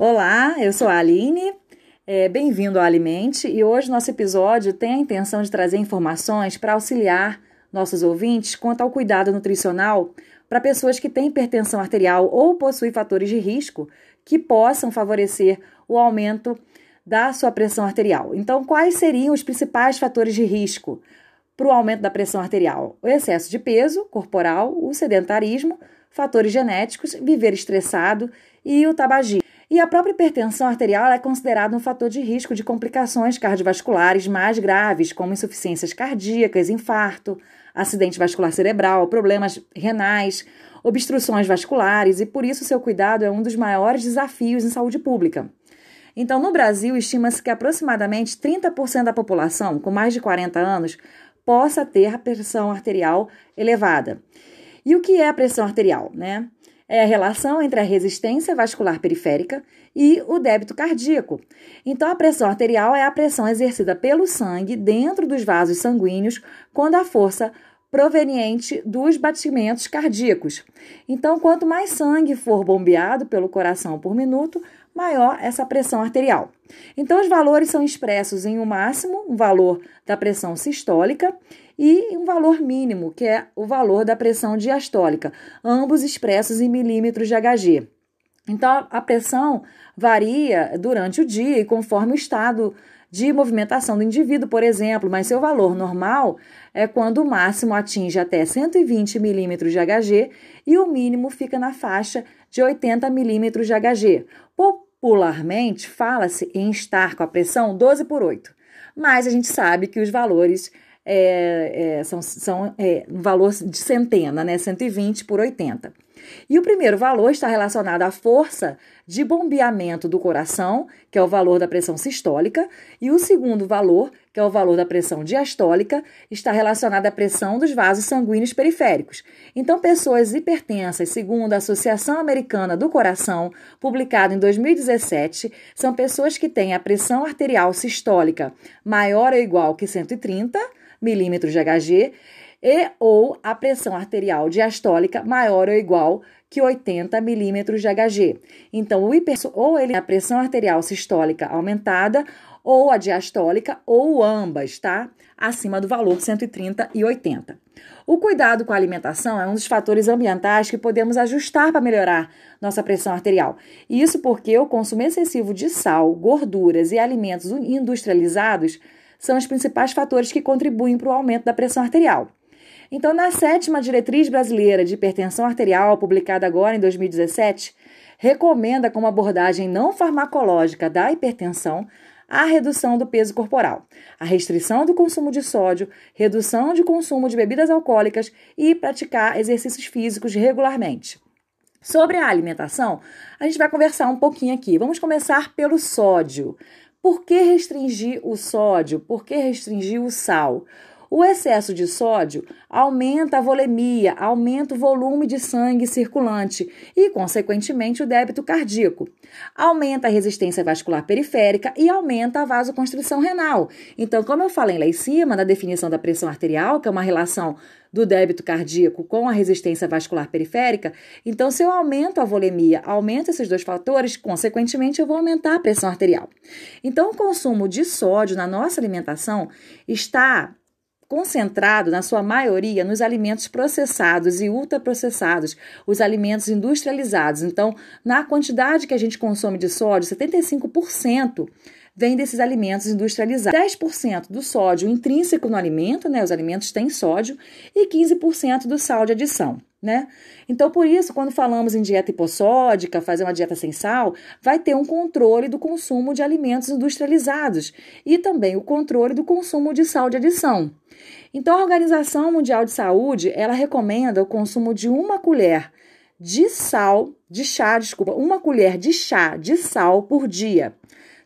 Olá, eu sou a Aline, é, bem-vindo ao Alimente e hoje nosso episódio tem a intenção de trazer informações para auxiliar nossos ouvintes quanto ao cuidado nutricional para pessoas que têm hipertensão arterial ou possuem fatores de risco que possam favorecer o aumento da sua pressão arterial. Então, quais seriam os principais fatores de risco para o aumento da pressão arterial? O excesso de peso corporal, o sedentarismo, fatores genéticos, viver estressado e o tabagismo. E a própria hipertensão arterial é considerada um fator de risco de complicações cardiovasculares mais graves, como insuficiências cardíacas, infarto, acidente vascular cerebral, problemas renais, obstruções vasculares, e por isso seu cuidado é um dos maiores desafios em saúde pública. Então, no Brasil, estima-se que aproximadamente 30% da população com mais de 40 anos possa ter a pressão arterial elevada. E o que é a pressão arterial, né? É a relação entre a resistência vascular periférica e o débito cardíaco. Então, a pressão arterial é a pressão exercida pelo sangue dentro dos vasos sanguíneos quando a força proveniente dos batimentos cardíacos. Então, quanto mais sangue for bombeado pelo coração por minuto, maior essa pressão arterial. Então, os valores são expressos em um máximo, um valor da pressão sistólica, e um valor mínimo, que é o valor da pressão diastólica, ambos expressos em milímetros de Hg. Então, a pressão varia durante o dia e conforme o estado de movimentação do indivíduo, por exemplo, mas seu valor normal é quando o máximo atinge até 120 milímetros de Hg e o mínimo fica na faixa de 80 milímetros de Hg. Popularmente, fala-se em estar com a pressão 12 por 8, mas a gente sabe que os valores é, é, são, são é, um valor de centena, né? 120 por 80. E o primeiro valor está relacionado à força de bombeamento do coração, que é o valor da pressão sistólica, e o segundo valor, que é o valor da pressão diastólica, está relacionado à pressão dos vasos sanguíneos periféricos. Então, pessoas hipertensas, segundo a Associação Americana do Coração, publicado em 2017, são pessoas que têm a pressão arterial sistólica maior ou igual que 130 milímetros de Hg e ou a pressão arterial diastólica maior ou igual que 80 milímetros de Hg. Então, o hiper, ou ele a pressão arterial sistólica aumentada ou a diastólica ou ambas, tá? Acima do valor 130 e 80. O cuidado com a alimentação é um dos fatores ambientais que podemos ajustar para melhorar nossa pressão arterial. Isso porque o consumo excessivo de sal, gorduras e alimentos industrializados são os principais fatores que contribuem para o aumento da pressão arterial. Então, na sétima diretriz brasileira de hipertensão arterial, publicada agora em 2017, recomenda como abordagem não farmacológica da hipertensão a redução do peso corporal, a restrição do consumo de sódio, redução de consumo de bebidas alcoólicas e praticar exercícios físicos regularmente. Sobre a alimentação, a gente vai conversar um pouquinho aqui. Vamos começar pelo sódio. Por que restringir o sódio? Por que restringir o sal? O excesso de sódio aumenta a volemia, aumenta o volume de sangue circulante e, consequentemente, o débito cardíaco. Aumenta a resistência vascular periférica e aumenta a vasoconstrição renal. Então, como eu falei lá em cima, na definição da pressão arterial, que é uma relação do débito cardíaco com a resistência vascular periférica, então se eu aumento a volemia, aumento esses dois fatores, consequentemente eu vou aumentar a pressão arterial. Então o consumo de sódio na nossa alimentação está concentrado, na sua maioria, nos alimentos processados e ultraprocessados, os alimentos industrializados. Então, na quantidade que a gente consome de sódio, 75% vem desses alimentos industrializados. 10% do sódio intrínseco no alimento, né? Os alimentos têm sódio, e 15% do sal de adição. Né? Então, por isso, quando falamos em dieta hipossódica, fazer uma dieta sem sal, vai ter um controle do consumo de alimentos industrializados e também o controle do consumo de sal de adição. Então, a Organização Mundial de Saúde, ela recomenda o consumo de uma colher de sal, de chá, desculpa, uma colher de chá de sal por dia.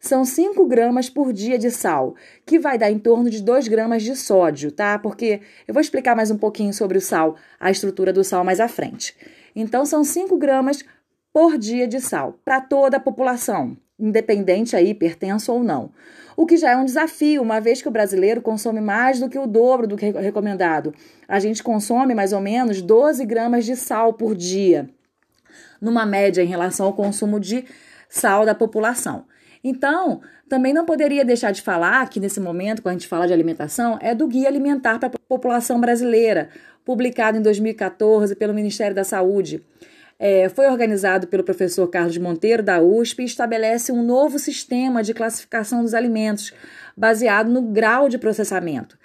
São 5 gramas por dia de sal, que vai dar em torno de 2 gramas de sódio, tá? Porque eu vou explicar mais um pouquinho sobre o sal, a estrutura do sal mais à frente. Então, são 5 gramas por dia de sal para toda a população, independente aí, hipertenso ou não. O que já é um desafio, uma vez que o brasileiro consome mais do que o dobro do que é recomendado. A gente consome mais ou menos 12 gramas de sal por dia, numa média em relação ao consumo de sal da população. Então, também não poderia deixar de falar que nesse momento, quando a gente fala de alimentação, é do Guia Alimentar para a População Brasileira, publicado em 2014 pelo Ministério da Saúde. É, foi organizado pelo professor Carlos Monteiro, da USP, e estabelece um novo sistema de classificação dos alimentos, baseado no grau de processamento.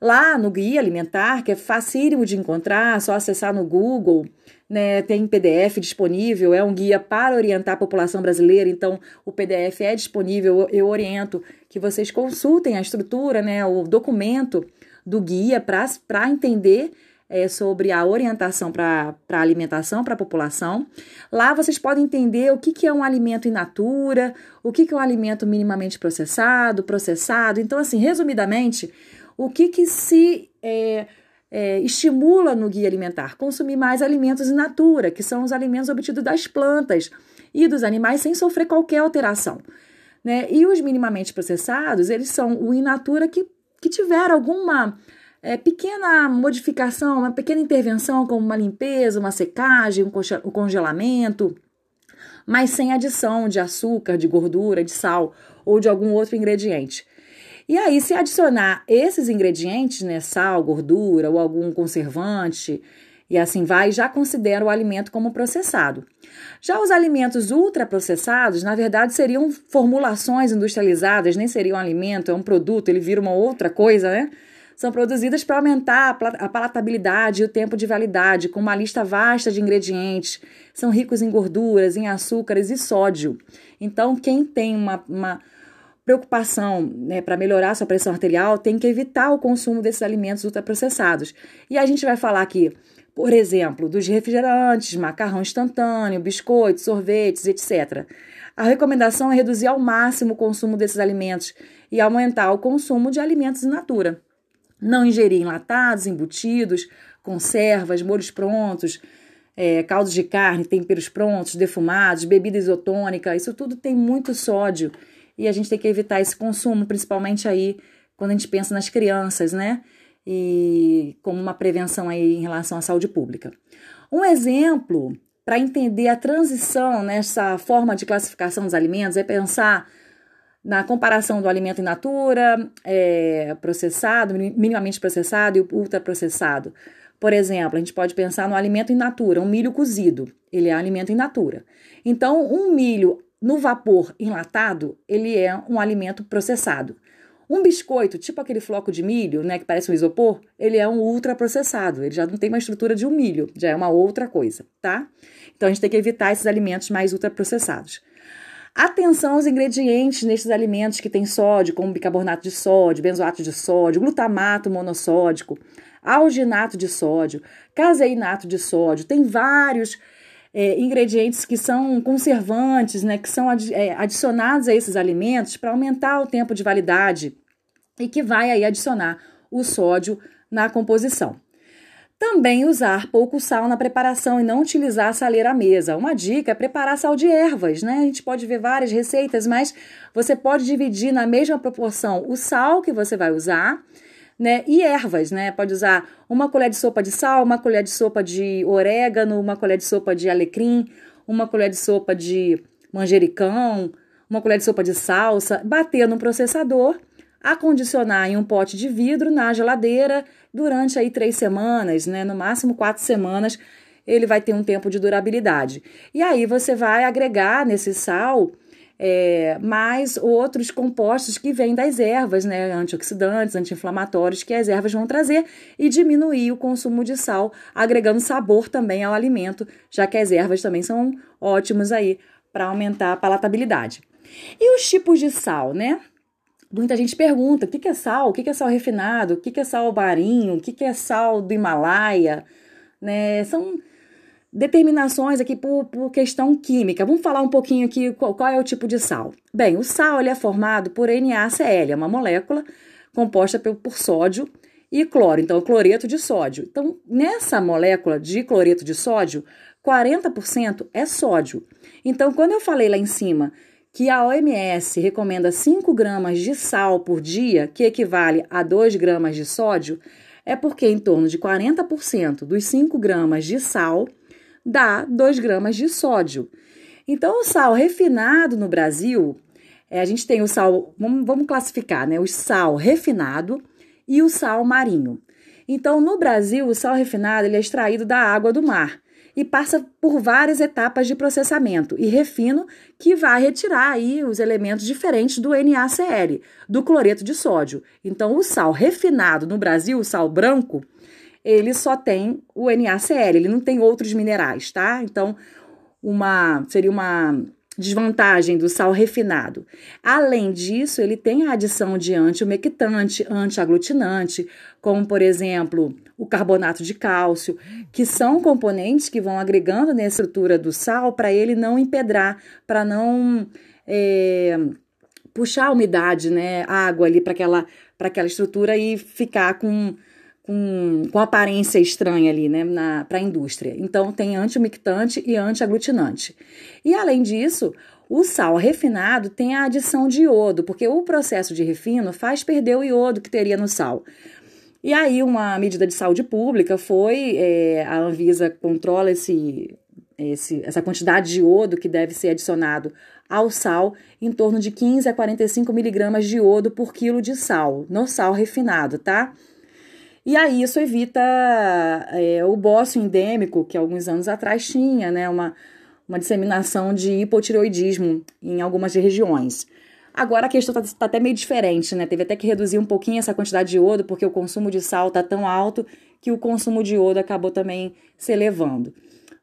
Lá no Guia Alimentar, que é facílimo de encontrar, só acessar no Google, né, tem PDF disponível, é um guia para orientar a população brasileira, então o PDF é disponível, eu, eu oriento que vocês consultem a estrutura, né, o documento do guia para entender é, sobre a orientação para a alimentação para a população. Lá vocês podem entender o que, que é um alimento in natura, o que, que é um alimento minimamente processado, processado. Então, assim, resumidamente, o que, que se é, é, estimula no guia alimentar? Consumir mais alimentos in natura, que são os alimentos obtidos das plantas e dos animais sem sofrer qualquer alteração. Né? E os minimamente processados, eles são o in natura que, que tiver alguma é, pequena modificação, uma pequena intervenção, como uma limpeza, uma secagem, um congelamento, mas sem adição de açúcar, de gordura, de sal ou de algum outro ingrediente. E aí, se adicionar esses ingredientes, né, sal, gordura ou algum conservante, e assim vai, já considera o alimento como processado. Já os alimentos ultraprocessados, na verdade, seriam formulações industrializadas, nem seriam um alimento, é um produto, ele vira uma outra coisa, né? São produzidas para aumentar a palatabilidade e o tempo de validade, com uma lista vasta de ingredientes. São ricos em gorduras, em açúcares e sódio. Então, quem tem uma, uma preocupação né, para melhorar sua pressão arterial tem que evitar o consumo desses alimentos ultraprocessados. E a gente vai falar aqui, por exemplo, dos refrigerantes, macarrão instantâneo, biscoitos, sorvetes, etc. A recomendação é reduzir ao máximo o consumo desses alimentos e aumentar o consumo de alimentos in natura. Não ingerir enlatados, embutidos, conservas, molhos prontos, é, caldos de carne, temperos prontos, defumados, bebida isotônica, isso tudo tem muito sódio e a gente tem que evitar esse consumo, principalmente aí quando a gente pensa nas crianças, né? E como uma prevenção aí em relação à saúde pública. Um exemplo para entender a transição nessa forma de classificação dos alimentos é pensar na comparação do alimento in natura, é, processado, minimamente processado e ultraprocessado. Por exemplo, a gente pode pensar no alimento in natura, um milho cozido, ele é alimento in natura. Então, um milho no vapor enlatado, ele é um alimento processado. Um biscoito, tipo aquele floco de milho, né, que parece um isopor, ele é um ultraprocessado. Ele já não tem uma estrutura de um milho, já é uma outra coisa, tá? Então a gente tem que evitar esses alimentos mais ultraprocessados. Atenção aos ingredientes nesses alimentos que têm sódio, como bicarbonato de sódio, benzoato de sódio, glutamato monossódico, alginato de sódio, caseinato de sódio. Tem vários é, ingredientes que são conservantes, né, que são é, adicionados a esses alimentos para aumentar o tempo de validade e que vai aí adicionar o sódio na composição. Também usar pouco sal na preparação e não utilizar saleira à mesa. Uma dica é preparar sal de ervas, né? A gente pode ver várias receitas, mas você pode dividir na mesma proporção o sal que você vai usar né? E ervas, né? Pode usar uma colher de sopa de sal, uma colher de sopa de orégano, uma colher de sopa de alecrim, uma colher de sopa de manjericão, uma colher de sopa de salsa, bater no processador, acondicionar em um pote de vidro na geladeira durante aí três semanas, né? No máximo quatro semanas ele vai ter um tempo de durabilidade. E aí você vai agregar nesse sal é, mais outros compostos que vêm das ervas, né, antioxidantes, anti-inflamatórios, que as ervas vão trazer e diminuir o consumo de sal, agregando sabor também ao alimento, já que as ervas também são ótimos aí para aumentar a palatabilidade. E os tipos de sal, né? Muita gente pergunta: o que é sal? O que é sal refinado? O que é sal marinho? O que é sal do Himalaia? Né? São determinações aqui por, por, questão química. Vamos falar um pouquinho aqui qual, qual, é o tipo de sal. Bem, o sal ele é formado por NaCl, é uma molécula composta por, por sódio e cloro, então cloreto de sódio. Então, nessa molécula de cloreto de sódio, 40% é sódio. Então, quando eu falei lá em cima que a OMS recomenda 5 gramas de sal por dia, que equivale a 2 gramas de sódio, é porque em torno de 40% dos 5 gramas de sal dá 2 gramas de sódio. Então, o sal refinado no Brasil, é, a gente tem o sal, vamos, vamos classificar, né? O sal refinado e o sal marinho. Então, no Brasil, o sal refinado ele é extraído da água do mar e passa por várias etapas de processamento e refino que vai retirar aí os elementos diferentes do NaCl, do cloreto de sódio. Então, o sal refinado no Brasil, o sal branco, ele só tem o NaCl, ele não tem outros minerais, tá? Então, uma seria uma desvantagem do sal refinado. Além disso, ele tem a adição de antiumectante, antiaglutinante, como por exemplo o carbonato de cálcio, que são componentes que vão agregando na estrutura do sal para ele não empedrar, para não é, puxar a umidade, né, a água ali para aquela, aquela estrutura e ficar com com, com aparência estranha ali, né, para a indústria. Então, tem antiumectante e antiaglutinante. E, além disso, o sal refinado tem a adição de iodo, porque o processo de refino faz perder o iodo que teria no sal. E aí, uma medida de saúde pública foi: é, a Anvisa controla esse, esse, essa quantidade de iodo que deve ser adicionado ao sal, em torno de 15 a 45 miligramas de iodo por quilo de sal, no sal refinado, tá? E aí isso evita é, o bócio endêmico, que alguns anos atrás tinha, né, uma, uma disseminação de hipotireoidismo em algumas regiões. Agora a questão está tá até meio diferente, né? Teve até que reduzir um pouquinho essa quantidade de iodo, porque o consumo de sal está tão alto que o consumo de iodo acabou também se elevando.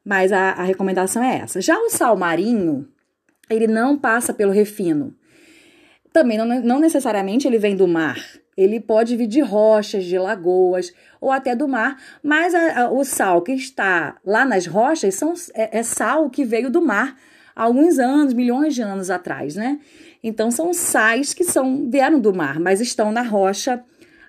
Mas a, a recomendação é essa. Já o sal marinho, ele não passa pelo refino. Também não, não necessariamente ele vem do mar. Ele pode vir de rochas, de lagoas ou até do mar, mas a, a, o sal que está lá nas rochas são, é, é, sal que veio do mar há alguns anos, milhões de anos atrás, né? Então são sais que são vieram do mar, mas estão na rocha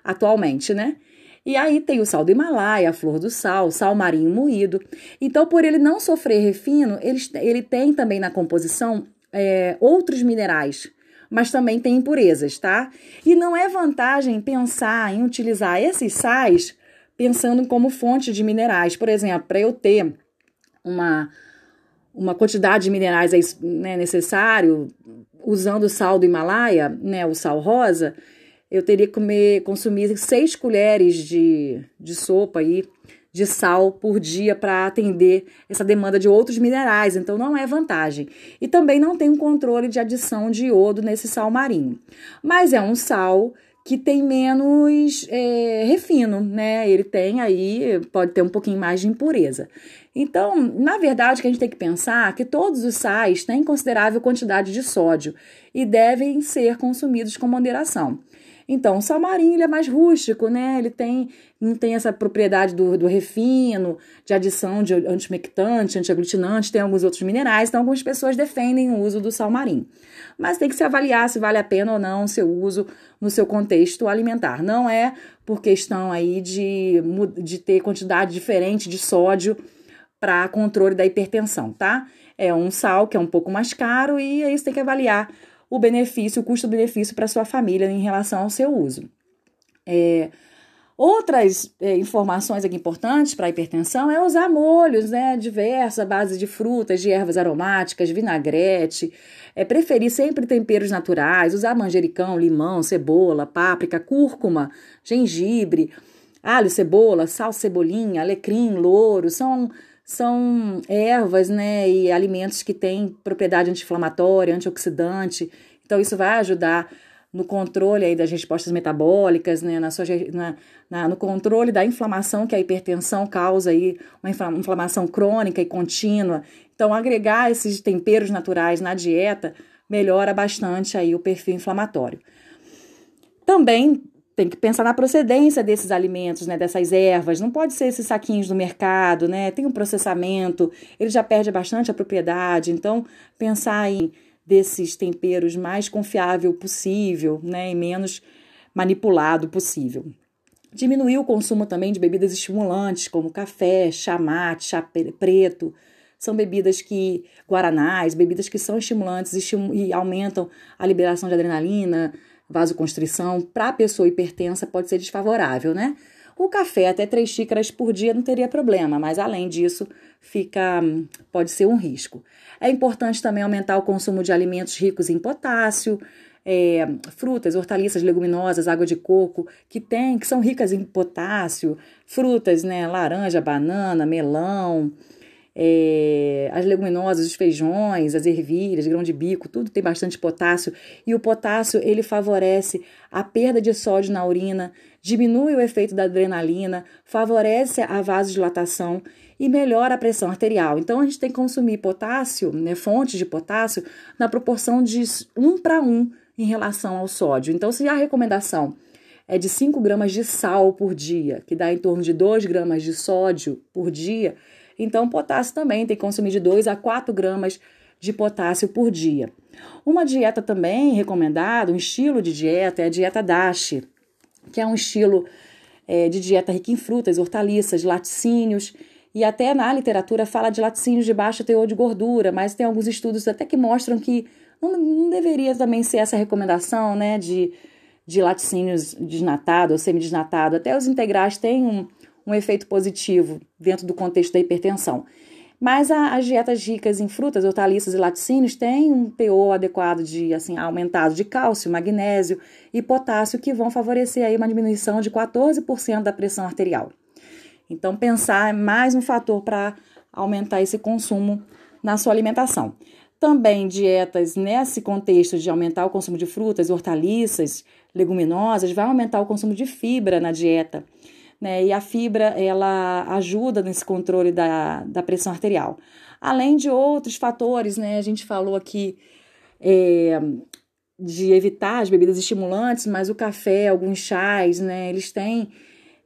atualmente, né? E aí tem o sal do Himalaia, a flor do sal, sal marinho moído. Então, por ele não sofrer refino, ele, ele tem também na composição é, outros minerais mas também tem impurezas, tá? E não é vantagem pensar em utilizar esses sais pensando como fonte de minerais. Por exemplo, para eu ter uma, uma quantidade de minerais né, necessário, usando o sal do Himalaia, né, o sal rosa, eu teria que comer, consumir seis colheres de, de sopa aí de sal por dia para atender essa demanda de outros minerais, então não é vantagem. E também não tem um controle de adição de iodo nesse sal marinho. Mas é um sal que tem menos é, refino, né? Ele tem aí, pode ter um pouquinho mais de impureza. Então, na verdade, que a gente tem que pensar que todos os sais têm considerável quantidade de sódio e devem ser consumidos com moderação. Então, o sal marinho ele é mais rústico, né? Ele tem, não tem essa propriedade do, do refino, de adição de antimectante, antiaglutinante, tem alguns outros minerais, então algumas pessoas defendem o uso do sal marinho. Mas tem que se avaliar se vale a pena ou não o seu uso no seu contexto alimentar. Não é por questão aí de, de ter quantidade diferente de sódio para controle da hipertensão, tá? É um sal que é um pouco mais caro e aí você tem que avaliar o benefício, o custo-benefício para sua família em relação ao seu uso. É, outras é, informações aqui importantes para a hipertensão é usar molhos, né, diversos, à base de frutas, de ervas aromáticas, vinagrete, é preferir sempre temperos naturais, usar manjericão, limão, cebola, páprica, cúrcuma, gengibre, alho, cebola, sal, cebolinha, alecrim, louro, são são ervas, né, e alimentos que têm propriedade anti-inflamatória, antioxidante. Então, isso vai ajudar no controle aí das respostas metabólicas, né, na sua, na, na, no controle da inflamação que a hipertensão causa aí, uma inflamação crônica e contínua. Então, agregar esses temperos naturais na dieta melhora bastante aí o perfil inflamatório. Também tem que pensar na procedência desses alimentos, né, dessas ervas. Não pode ser esses saquinhos do mercado, né? Tem um processamento, ele já perde bastante a propriedade. Então, pensar em desses temperos mais confiável possível, né, e menos manipulado possível. Diminuir o consumo também de bebidas estimulantes, como café, chá mate, chá preto. São bebidas que, guaranás, bebidas que são estimulantes e aumentam a liberação de adrenalina, vasoconstrição para a pessoa hipertensa pode ser desfavorável, né? O café, até três xícaras por dia, não teria problema, mas além disso, fica pode ser um risco. É importante também aumentar o consumo de alimentos ricos em potássio, é, frutas, hortaliças, leguminosas, água de coco, que tem, que são ricas em potássio, frutas, né, laranja, banana, melão, é, as leguminosas, os feijões, as ervilhas, grão de bico, tudo tem bastante potássio. E o potássio ele favorece a perda de sódio na urina, diminui o efeito da adrenalina, favorece a vasodilatação e melhora a pressão arterial. Então a gente tem que consumir potássio, né, fontes de potássio, na proporção de 1 para 1 em relação ao sódio. Então, se a recomendação é de 5 gramas de sal por dia, que dá em torno de 2 gramas de sódio por dia, então, potássio também tem que consumir de 2 a 4 gramas de potássio por dia. Uma dieta também recomendada, um estilo de dieta, é a dieta DASH, que é um estilo é, de dieta rica em frutas, hortaliças, laticínios, e até na literatura fala de laticínios de baixo teor de gordura, mas tem alguns estudos até que mostram que não, não deveria também ser essa recomendação, né, de, de laticínios desnatado ou semidesnatado. Até os integrais têm um, um efeito positivo dentro do contexto da hipertensão. Mas as dietas ricas em frutas, hortaliças e laticínios têm um teor adequado de assim aumentado de cálcio, magnésio e potássio que vão favorecer aí uma diminuição de 14% da pressão arterial. Então pensar é mais um fator para aumentar esse consumo na sua alimentação. Também dietas nesse contexto de aumentar o consumo de frutas, hortaliças, leguminosas, vai aumentar o consumo de fibra na dieta né? E a fibra ela ajuda nesse controle da, da pressão arterial. Além de outros fatores, né? A gente falou aqui é, de evitar as bebidas estimulantes, mas o café, alguns chás, né? Eles têm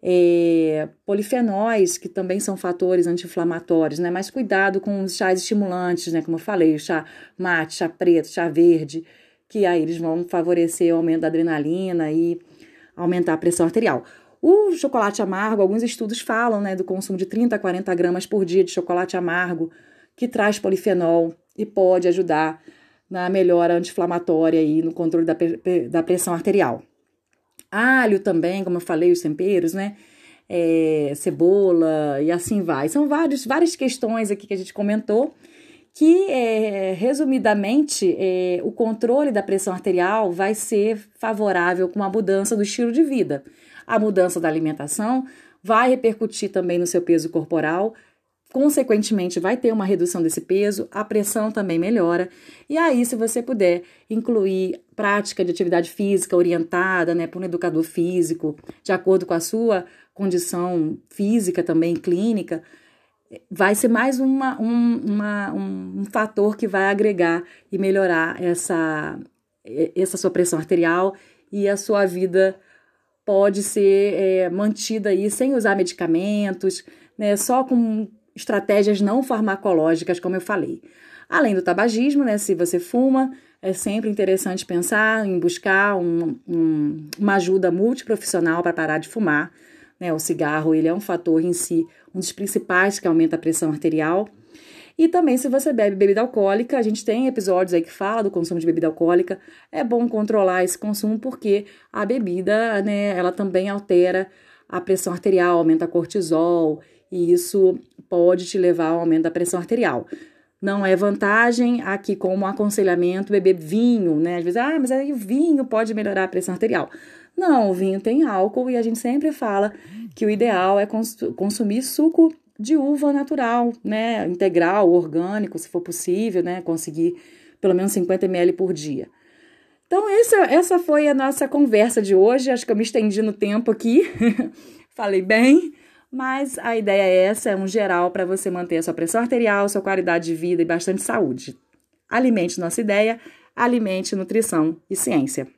é, polifenóis, que também são fatores anti-inflamatórios, né? Mas cuidado com os chás estimulantes, né? Como eu falei, chá mate, chá preto, chá verde, que aí eles vão favorecer o aumento da adrenalina e aumentar a pressão arterial. O chocolate amargo, alguns estudos falam né, do consumo de 30 a 40 gramas por dia de chocolate amargo, que traz polifenol e pode ajudar na melhora anti-inflamatória e no controle da, da pressão arterial. Alho também, como eu falei, os temperos, né? É, cebola e assim vai. São vários, várias questões aqui que a gente comentou que, é, resumidamente, é, o controle da pressão arterial vai ser favorável com a mudança do estilo de vida. A mudança da alimentação vai repercutir também no seu peso corporal, consequentemente vai ter uma redução desse peso, a pressão também melhora. E aí, se você puder incluir prática de atividade física orientada, né, por um educador físico, de acordo com a sua condição física também clínica, vai ser mais uma, um, uma, um, fator que vai agregar e melhorar essa, essa sua pressão arterial e a sua vida pode ser é, mantida aí sem usar medicamentos, né, só com estratégias não farmacológicas, como eu falei. Além do tabagismo, né, se você fuma, é sempre interessante pensar em buscar um, um, uma ajuda multiprofissional para parar de fumar. Né? O cigarro ele é um fator em si, um dos principais que aumenta a pressão arterial. E também, se você bebe bebida alcoólica, a gente tem episódios aí que fala do consumo de bebida alcoólica. É bom controlar esse consumo porque a bebida, né, ela também altera a pressão arterial, aumenta cortisol, e isso pode te levar ao aumento da pressão arterial. Não é vantagem aqui como aconselhamento beber vinho, né? Às vezes, ah, mas aí o vinho pode melhorar a pressão arterial. Não, o vinho tem álcool e a gente sempre fala que o ideal é consumir suco de uva natural, né, integral, orgânico, se for possível, né, conseguir pelo menos 50 ml por dia. Então, essa, essa foi a nossa conversa de hoje. Acho que eu me estendi no tempo aqui, falei bem, mas a ideia é essa: é um geral para você manter a sua pressão arterial, sua qualidade de vida e bastante saúde. Alimente nossa ideia, alimente nutrição e ciência.